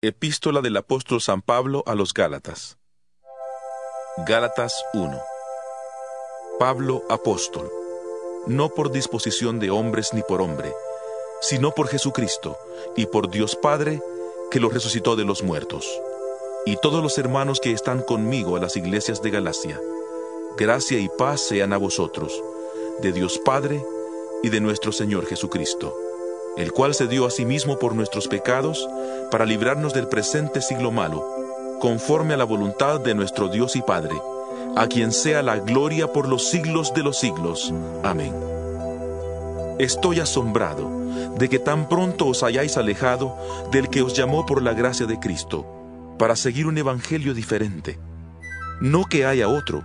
Epístola del apóstol San Pablo a los Gálatas. Gálatas 1. Pablo, apóstol, no por disposición de hombres ni por hombre, sino por Jesucristo y por Dios Padre, que lo resucitó de los muertos, y todos los hermanos que están conmigo a las iglesias de Galacia. Gracia y paz sean a vosotros, de Dios Padre y de nuestro Señor Jesucristo el cual se dio a sí mismo por nuestros pecados, para librarnos del presente siglo malo, conforme a la voluntad de nuestro Dios y Padre, a quien sea la gloria por los siglos de los siglos. Amén. Estoy asombrado de que tan pronto os hayáis alejado del que os llamó por la gracia de Cristo, para seguir un evangelio diferente. No que haya otro,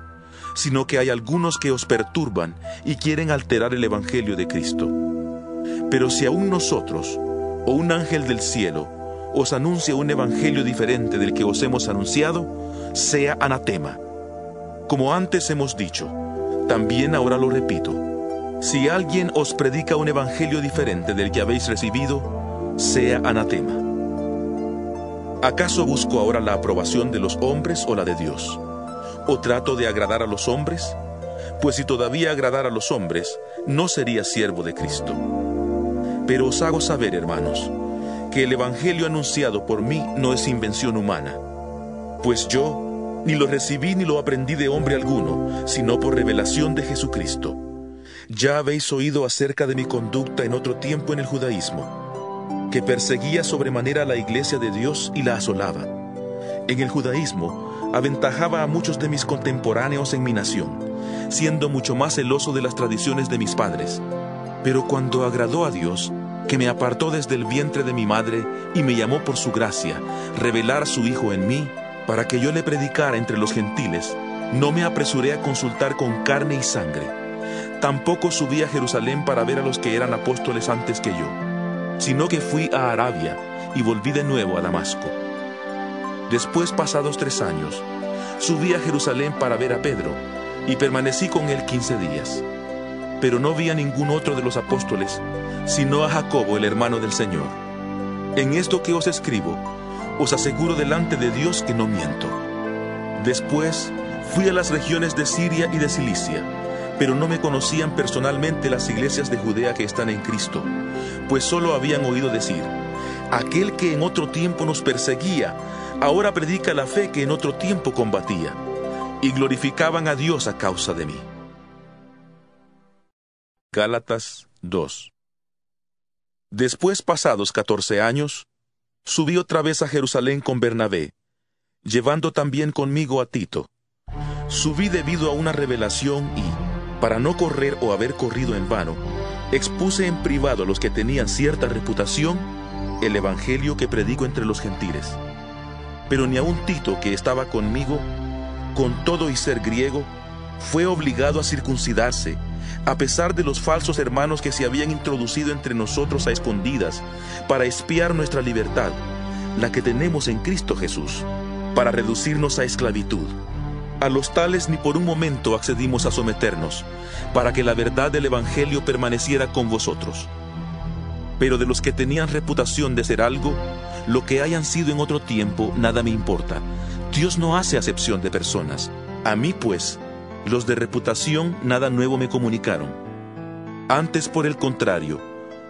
sino que hay algunos que os perturban y quieren alterar el evangelio de Cristo. Pero si aún nosotros, o un ángel del cielo, os anuncia un evangelio diferente del que os hemos anunciado, sea anatema. Como antes hemos dicho, también ahora lo repito, si alguien os predica un evangelio diferente del que habéis recibido, sea anatema. ¿Acaso busco ahora la aprobación de los hombres o la de Dios? ¿O trato de agradar a los hombres? Pues si todavía agradara a los hombres, no sería siervo de Cristo. Pero os hago saber, hermanos, que el Evangelio anunciado por mí no es invención humana, pues yo ni lo recibí ni lo aprendí de hombre alguno, sino por revelación de Jesucristo. Ya habéis oído acerca de mi conducta en otro tiempo en el judaísmo, que perseguía sobremanera la iglesia de Dios y la asolaba. En el judaísmo aventajaba a muchos de mis contemporáneos en mi nación, siendo mucho más celoso de las tradiciones de mis padres pero cuando agradó a Dios, que me apartó desde el vientre de mi madre y me llamó por su gracia, revelar a su Hijo en mí, para que yo le predicara entre los gentiles, no me apresuré a consultar con carne y sangre. Tampoco subí a Jerusalén para ver a los que eran apóstoles antes que yo, sino que fui a Arabia y volví de nuevo a Damasco. Después, pasados tres años, subí a Jerusalén para ver a Pedro, y permanecí con él quince días pero no vi a ningún otro de los apóstoles, sino a Jacobo, el hermano del Señor. En esto que os escribo, os aseguro delante de Dios que no miento. Después fui a las regiones de Siria y de Cilicia, pero no me conocían personalmente las iglesias de Judea que están en Cristo, pues solo habían oído decir, aquel que en otro tiempo nos perseguía, ahora predica la fe que en otro tiempo combatía, y glorificaban a Dios a causa de mí. Gálatas 2 Después pasados catorce años, subí otra vez a Jerusalén con Bernabé, llevando también conmigo a Tito. Subí debido a una revelación y, para no correr o haber corrido en vano, expuse en privado a los que tenían cierta reputación el evangelio que predico entre los gentiles. Pero ni aun Tito, que estaba conmigo, con todo y ser griego, fue obligado a circuncidarse a pesar de los falsos hermanos que se habían introducido entre nosotros a escondidas, para espiar nuestra libertad, la que tenemos en Cristo Jesús, para reducirnos a esclavitud. A los tales ni por un momento accedimos a someternos, para que la verdad del Evangelio permaneciera con vosotros. Pero de los que tenían reputación de ser algo, lo que hayan sido en otro tiempo, nada me importa. Dios no hace acepción de personas. A mí, pues, los de reputación nada nuevo me comunicaron. Antes, por el contrario,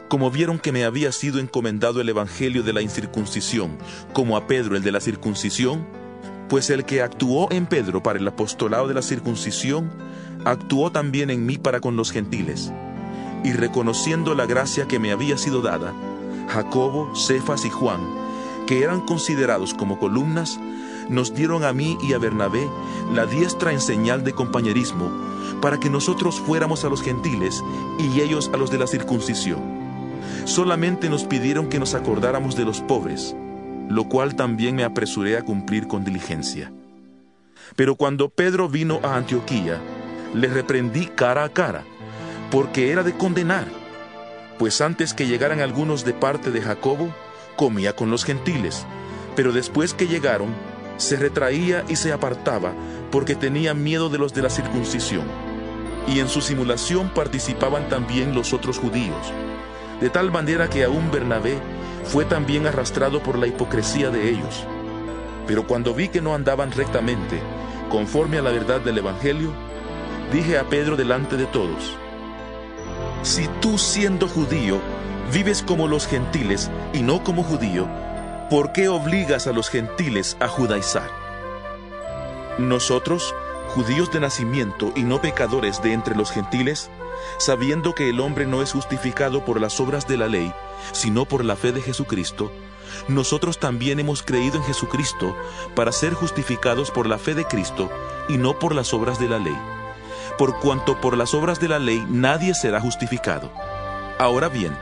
como vieron que me había sido encomendado el Evangelio de la incircuncisión, como a Pedro el de la circuncisión, pues el que actuó en Pedro para el apostolado de la circuncisión, actuó también en mí para con los gentiles. Y reconociendo la gracia que me había sido dada, Jacobo, Cefas y Juan, que eran considerados como columnas, nos dieron a mí y a Bernabé la diestra en señal de compañerismo, para que nosotros fuéramos a los gentiles y ellos a los de la circuncisión. Solamente nos pidieron que nos acordáramos de los pobres, lo cual también me apresuré a cumplir con diligencia. Pero cuando Pedro vino a Antioquía, le reprendí cara a cara, porque era de condenar, pues antes que llegaran algunos de parte de Jacobo, comía con los gentiles, pero después que llegaron, se retraía y se apartaba porque tenía miedo de los de la circuncisión. Y en su simulación participaban también los otros judíos, de tal manera que aún Bernabé, fue también arrastrado por la hipocresía de ellos. Pero cuando vi que no andaban rectamente, conforme a la verdad del Evangelio, dije a Pedro delante de todos, Si tú siendo judío vives como los gentiles y no como judío, ¿por qué obligas a los gentiles a judaizar? Nosotros, judíos de nacimiento y no pecadores de entre los gentiles, sabiendo que el hombre no es justificado por las obras de la ley, sino por la fe de Jesucristo, nosotros también hemos creído en Jesucristo para ser justificados por la fe de Cristo y no por las obras de la ley. Por cuanto por las obras de la ley nadie será justificado. Ahora bien,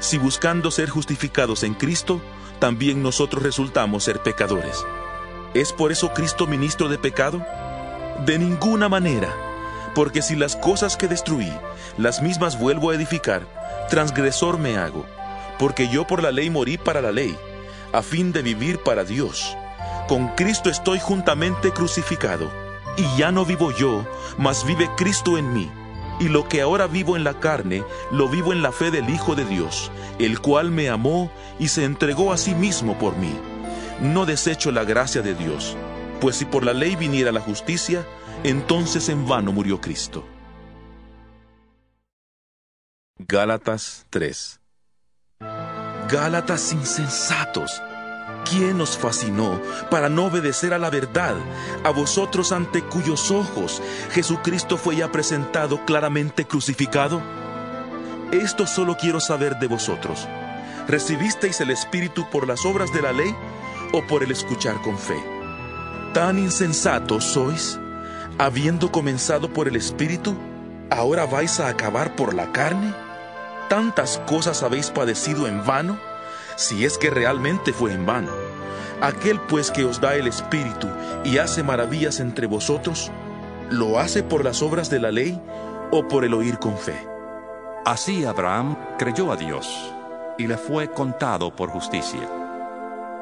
si buscando ser justificados en Cristo, también nosotros resultamos ser pecadores. ¿Es por eso Cristo ministro de pecado? De ninguna manera, porque si las cosas que destruí, las mismas vuelvo a edificar, transgresor me hago, porque yo por la ley morí para la ley, a fin de vivir para Dios. Con Cristo estoy juntamente crucificado, y ya no vivo yo, mas vive Cristo en mí. Y lo que ahora vivo en la carne, lo vivo en la fe del Hijo de Dios, el cual me amó y se entregó a sí mismo por mí. No desecho la gracia de Dios, pues si por la ley viniera la justicia, entonces en vano murió Cristo. Gálatas 3 Gálatas insensatos. ¿Quién os fascinó para no obedecer a la verdad, a vosotros ante cuyos ojos Jesucristo fue ya presentado claramente crucificado? Esto solo quiero saber de vosotros. ¿Recibisteis el Espíritu por las obras de la ley o por el escuchar con fe? ¿Tan insensatos sois? Habiendo comenzado por el Espíritu, ¿ahora vais a acabar por la carne? tantas cosas habéis padecido en vano? Si es que realmente fue en vano. Aquel pues que os da el Espíritu y hace maravillas entre vosotros, ¿lo hace por las obras de la ley o por el oír con fe? Así Abraham creyó a Dios y le fue contado por justicia.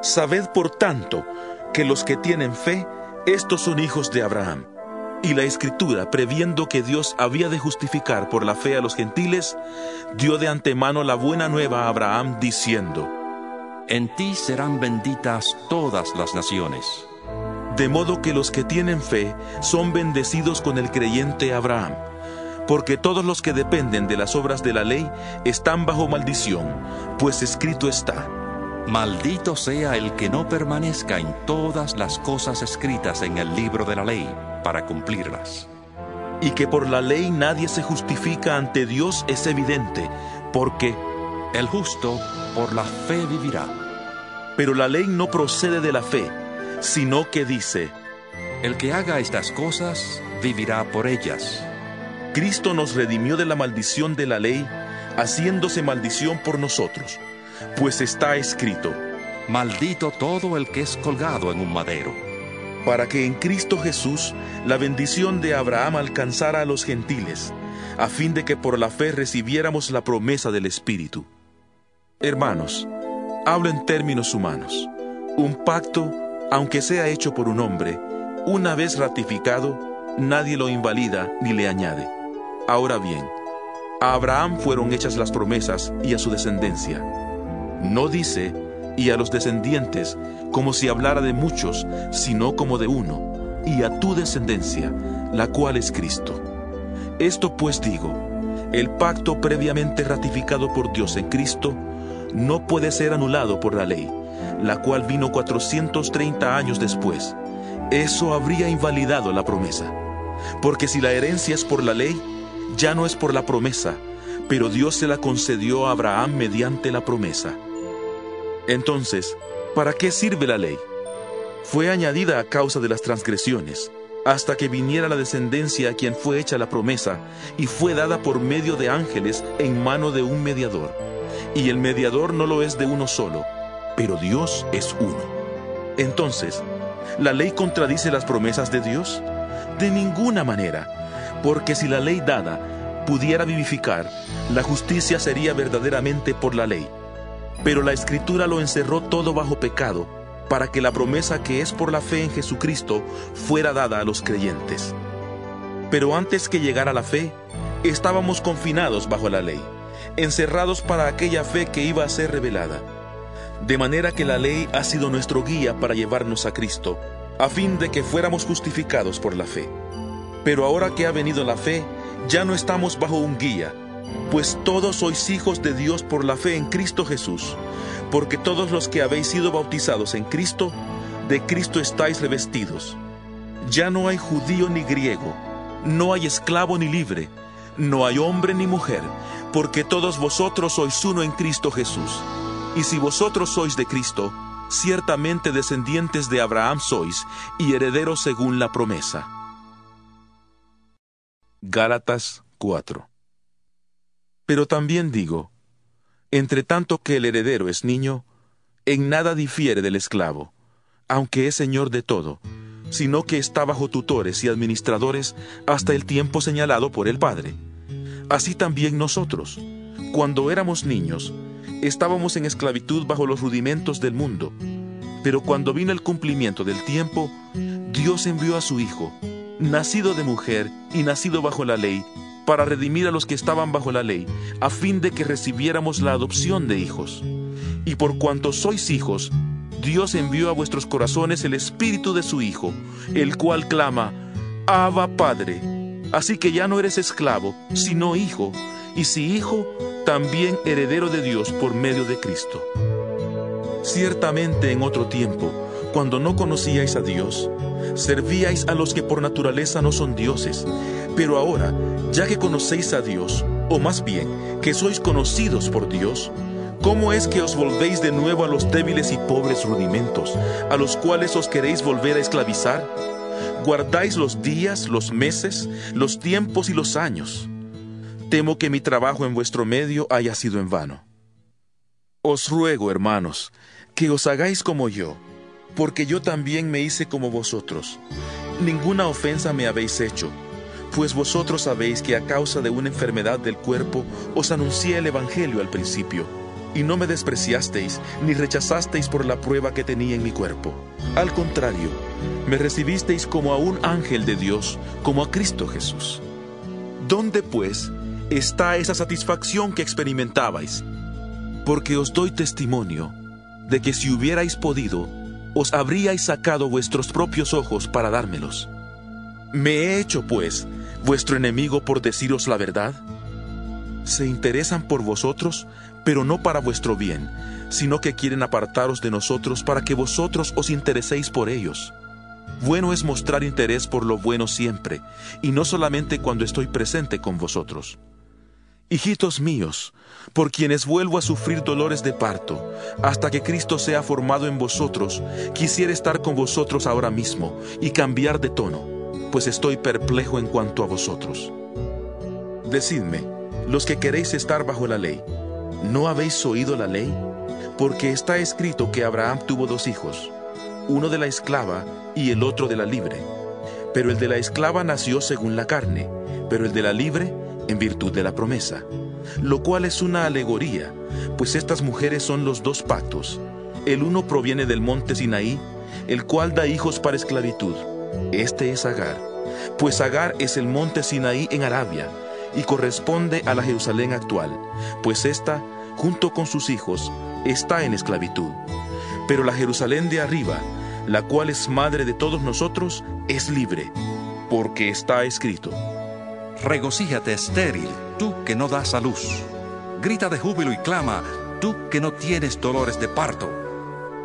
Sabed por tanto que los que tienen fe, estos son hijos de Abraham. Y la escritura, previendo que Dios había de justificar por la fe a los gentiles, dio de antemano la buena nueva a Abraham, diciendo, En ti serán benditas todas las naciones. De modo que los que tienen fe son bendecidos con el creyente Abraham, porque todos los que dependen de las obras de la ley están bajo maldición, pues escrito está, Maldito sea el que no permanezca en todas las cosas escritas en el libro de la ley para cumplirlas. Y que por la ley nadie se justifica ante Dios es evidente, porque el justo por la fe vivirá. Pero la ley no procede de la fe, sino que dice, el que haga estas cosas vivirá por ellas. Cristo nos redimió de la maldición de la ley, haciéndose maldición por nosotros pues está escrito, Maldito todo el que es colgado en un madero. Para que en Cristo Jesús la bendición de Abraham alcanzara a los gentiles, a fin de que por la fe recibiéramos la promesa del Espíritu. Hermanos, hablo en términos humanos. Un pacto, aunque sea hecho por un hombre, una vez ratificado, nadie lo invalida ni le añade. Ahora bien, a Abraham fueron hechas las promesas y a su descendencia. No dice, y a los descendientes, como si hablara de muchos, sino como de uno, y a tu descendencia, la cual es Cristo. Esto pues digo, el pacto previamente ratificado por Dios en Cristo no puede ser anulado por la ley, la cual vino 430 años después. Eso habría invalidado la promesa. Porque si la herencia es por la ley, ya no es por la promesa, pero Dios se la concedió a Abraham mediante la promesa. Entonces, ¿para qué sirve la ley? Fue añadida a causa de las transgresiones, hasta que viniera la descendencia a quien fue hecha la promesa, y fue dada por medio de ángeles en mano de un mediador. Y el mediador no lo es de uno solo, pero Dios es uno. Entonces, ¿la ley contradice las promesas de Dios? De ninguna manera, porque si la ley dada pudiera vivificar, la justicia sería verdaderamente por la ley pero la escritura lo encerró todo bajo pecado, para que la promesa que es por la fe en Jesucristo fuera dada a los creyentes. Pero antes que llegara la fe, estábamos confinados bajo la ley, encerrados para aquella fe que iba a ser revelada. De manera que la ley ha sido nuestro guía para llevarnos a Cristo, a fin de que fuéramos justificados por la fe. Pero ahora que ha venido la fe, ya no estamos bajo un guía, pues todos sois hijos de Dios por la fe en Cristo Jesús, porque todos los que habéis sido bautizados en Cristo, de Cristo estáis revestidos. Ya no hay judío ni griego, no hay esclavo ni libre, no hay hombre ni mujer, porque todos vosotros sois uno en Cristo Jesús. Y si vosotros sois de Cristo, ciertamente descendientes de Abraham sois, y herederos según la promesa. Gálatas 4 Pero también digo, entre tanto que el heredero es niño, en nada difiere del esclavo, aunque es señor de todo, sino que está bajo tutores y administradores hasta el tiempo señalado por el Padre. Así también nosotros, cuando éramos niños, estábamos en esclavitud bajo los rudimentos del mundo, pero cuando vino el cumplimiento del tiempo, Dios envió a su Hijo, nacido de mujer y nacido bajo la ley, para redimir a los que estaban bajo la ley, a fin de que recibiéramos la adopción de hijos. Y por cuanto sois hijos, Dios envió a vuestros corazones el Espíritu de su Hijo, el cual clama, Abba Padre. Así que ya no eres esclavo, sino hijo, y si hijo, también heredero de Dios por medio de Cristo. Ciertamente en otro tiempo, cuando no conocíais a Dios, servíais a los que por naturaleza no son dioses, pero ahora, ya que conocéis a Dios, o más bien, que sois conocidos por Dios, ¿Cómo es que os volvéis de nuevo a los débiles y pobres rudimentos, a los cuales os queréis volver a esclavizar? Guardáis los días, los meses, los tiempos y los años. Temo que mi trabajo en vuestro medio haya sido en vano. Os ruego, hermanos, que os hagáis como yo, porque yo también me hice como vosotros. Ninguna ofensa me habéis hecho, pues vosotros sabéis que a causa de una enfermedad del cuerpo os anuncié el Evangelio al principio y no me despreciasteis ni rechazasteis por la prueba que tenía en mi cuerpo. Al contrario, me recibisteis como a un ángel de Dios, como a Cristo Jesús. ¿Dónde, pues, está esa satisfacción que experimentabais? Porque os doy testimonio de que si hubierais podido, os habríais sacado vuestros propios ojos para dármelos. ¿Me he hecho, pues, vuestro enemigo por deciros la verdad? ¿Se interesan por vosotros pero no para vuestro bien, sino que quieren apartaros de nosotros para que vosotros os intereséis por ellos. Bueno es mostrar interés por lo bueno siempre, y no solamente cuando estoy presente con vosotros. Hijitos míos, por quienes vuelvo a sufrir dolores de parto, hasta que Cristo sea formado en vosotros, quisiera estar con vosotros ahora mismo y cambiar de tono, pues estoy perplejo en cuanto a vosotros. Decidme, los que queréis estar bajo la ley, ¿No habéis oído la ley? Porque está escrito que Abraham tuvo dos hijos, uno de la esclava y el otro de la libre. Pero el de la esclava nació según la carne, pero el de la libre en virtud de la promesa. Lo cual es una alegoría, pues estas mujeres son los dos pactos. El uno proviene del monte Sinaí, el cual da hijos para esclavitud. Este es Agar, pues Agar es el monte Sinaí en Arabia y corresponde a la Jerusalén actual, pues ésta, junto con sus hijos, está en esclavitud. Pero la Jerusalén de arriba, la cual es madre de todos nosotros, es libre, porque está escrito. Regocíjate estéril, tú que no das a luz. Grita de júbilo y clama, tú que no tienes dolores de parto,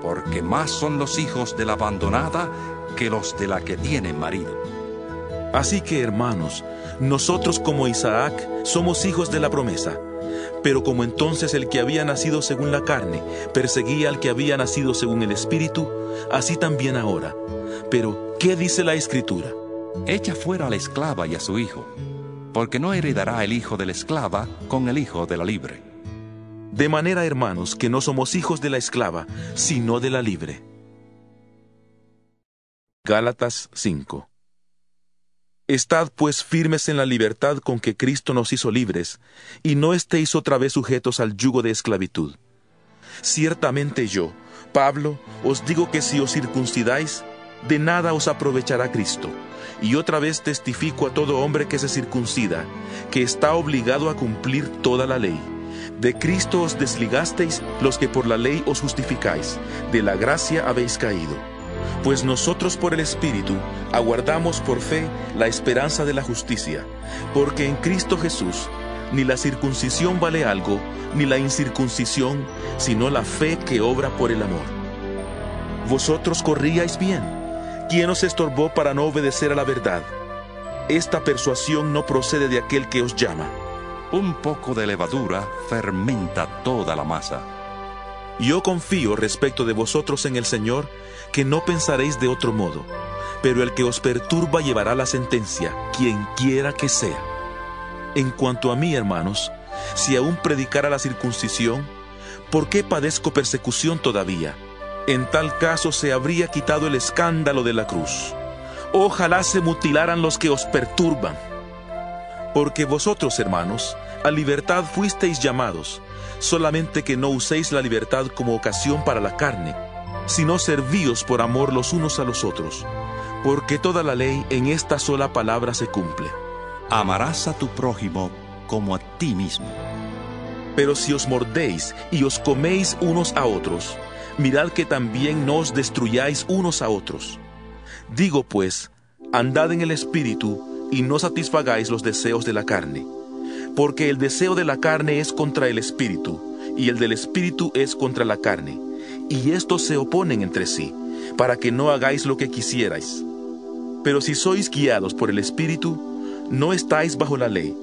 porque más son los hijos de la abandonada que los de la que tiene marido. Así que, hermanos, nosotros como Isaac somos hijos de la promesa. Pero como entonces el que había nacido según la carne perseguía al que había nacido según el Espíritu, así también ahora. Pero, ¿qué dice la Escritura? Echa fuera a la esclava y a su hijo, porque no heredará el hijo de la esclava con el hijo de la libre. De manera, hermanos, que no somos hijos de la esclava, sino de la libre. Gálatas 5 Estad pues firmes en la libertad con que Cristo nos hizo libres, y no estéis otra vez sujetos al yugo de esclavitud. Ciertamente yo, Pablo, os digo que si os circuncidáis, de nada os aprovechará Cristo. Y otra vez testifico a todo hombre que se circuncida, que está obligado a cumplir toda la ley. De Cristo os desligasteis los que por la ley os justificáis, de la gracia habéis caído. Pues nosotros por el Espíritu aguardamos por fe la esperanza de la justicia, porque en Cristo Jesús ni la circuncisión vale algo, ni la incircuncisión, sino la fe que obra por el amor. Vosotros corríais bien. ¿Quién os estorbó para no obedecer a la verdad? Esta persuasión no procede de aquel que os llama. Un poco de levadura fermenta toda la masa. Yo confío respecto de vosotros en el Señor, que no pensaréis de otro modo, pero el que os perturba llevará la sentencia, quien quiera que sea. En cuanto a mí, hermanos, si aún predicara la circuncisión, ¿por qué padezco persecución todavía? En tal caso se habría quitado el escándalo de la cruz. Ojalá se mutilaran los que os perturban. Porque vosotros, hermanos, a libertad fuisteis llamados, solamente que no uséis la libertad como ocasión para la carne, sino servíos por amor los unos a los otros, porque toda la ley en esta sola palabra se cumple. Amarás a tu prójimo como a ti mismo. Pero si os mordéis y os coméis unos a otros, mirad que también no os destruyáis unos a otros. Digo pues, andad en el Espíritu, y no satisfagáis los deseos de la carne. Porque el deseo de la carne es contra el espíritu, y el del espíritu es contra la carne. Y estos se oponen entre sí, para que no hagáis lo que quisierais. Pero si sois guiados por el espíritu, no estáis bajo la ley.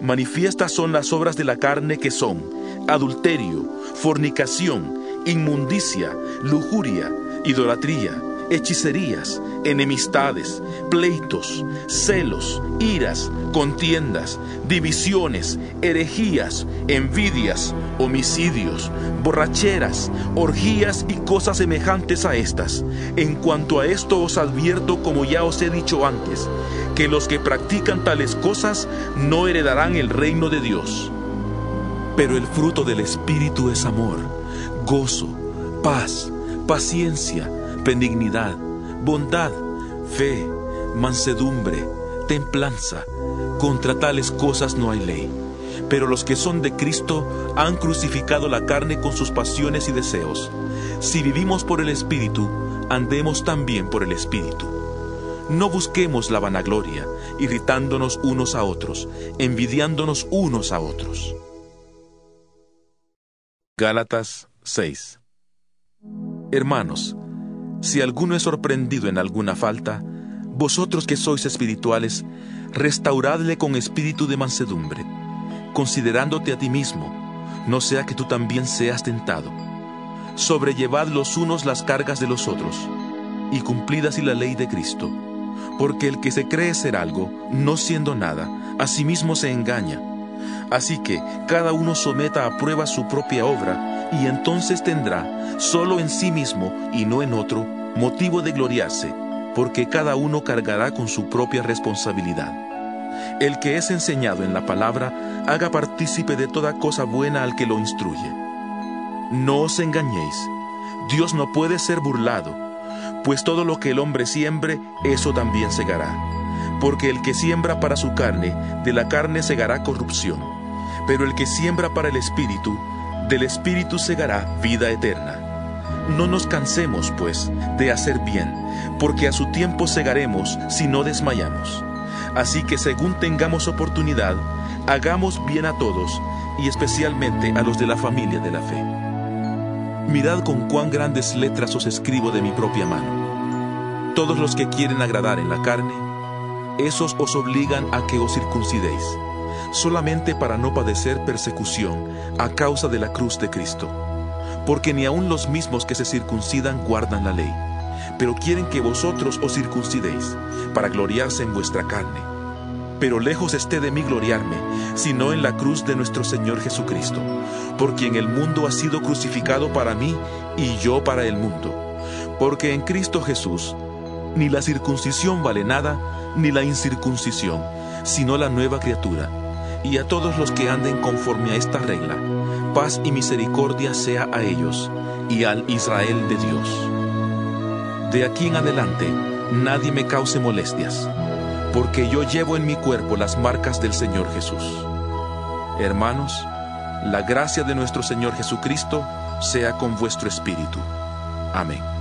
Manifiestas son las obras de la carne que son adulterio, fornicación, inmundicia, lujuria, idolatría hechicerías, enemistades, pleitos, celos, iras, contiendas, divisiones, herejías, envidias, homicidios, borracheras, orgías y cosas semejantes a estas. En cuanto a esto os advierto, como ya os he dicho antes, que los que practican tales cosas no heredarán el reino de Dios. Pero el fruto del Espíritu es amor, gozo, paz, paciencia, benignidad, bondad, fe, mansedumbre, templanza. Contra tales cosas no hay ley. Pero los que son de Cristo han crucificado la carne con sus pasiones y deseos. Si vivimos por el Espíritu, andemos también por el Espíritu. No busquemos la vanagloria, irritándonos unos a otros, envidiándonos unos a otros. Gálatas 6 Hermanos, si alguno es sorprendido en alguna falta, vosotros que sois espirituales, restauradle con espíritu de mansedumbre, considerándote a ti mismo, no sea que tú también seas tentado. Sobrellevad los unos las cargas de los otros, y cumplid así la ley de Cristo. Porque el que se cree ser algo, no siendo nada, a sí mismo se engaña. Así que cada uno someta a prueba su propia obra, y entonces tendrá, solo en sí mismo y no en otro, motivo de gloriarse, porque cada uno cargará con su propia responsabilidad. El que es enseñado en la palabra, haga partícipe de toda cosa buena al que lo instruye. No os engañéis, Dios no puede ser burlado, pues todo lo que el hombre siembre, eso también segará. Porque el que siembra para su carne, de la carne segará corrupción, pero el que siembra para el espíritu, del Espíritu segará vida eterna. No nos cansemos, pues, de hacer bien, porque a su tiempo segaremos si no desmayamos. Así que según tengamos oportunidad, hagamos bien a todos, y especialmente a los de la familia de la fe. Mirad con cuán grandes letras os escribo de mi propia mano. Todos los que quieren agradar en la carne, esos os obligan a que os circuncidéis solamente para no padecer persecución a causa de la cruz de Cristo. Porque ni aun los mismos que se circuncidan guardan la ley, pero quieren que vosotros os circuncidéis, para gloriarse en vuestra carne. Pero lejos esté de mí gloriarme, sino en la cruz de nuestro Señor Jesucristo, por quien el mundo ha sido crucificado para mí y yo para el mundo. Porque en Cristo Jesús ni la circuncisión vale nada, ni la incircuncisión, sino la nueva criatura y a todos los que anden conforme a esta regla. Paz y misericordia sea a ellos y al Israel de Dios. De aquí en adelante, nadie me cause molestias, porque yo llevo en mi cuerpo las marcas del Señor Jesús. Hermanos, La gracia de nuestro Señor Jesucristo sea con vuestro espíritu. Amén.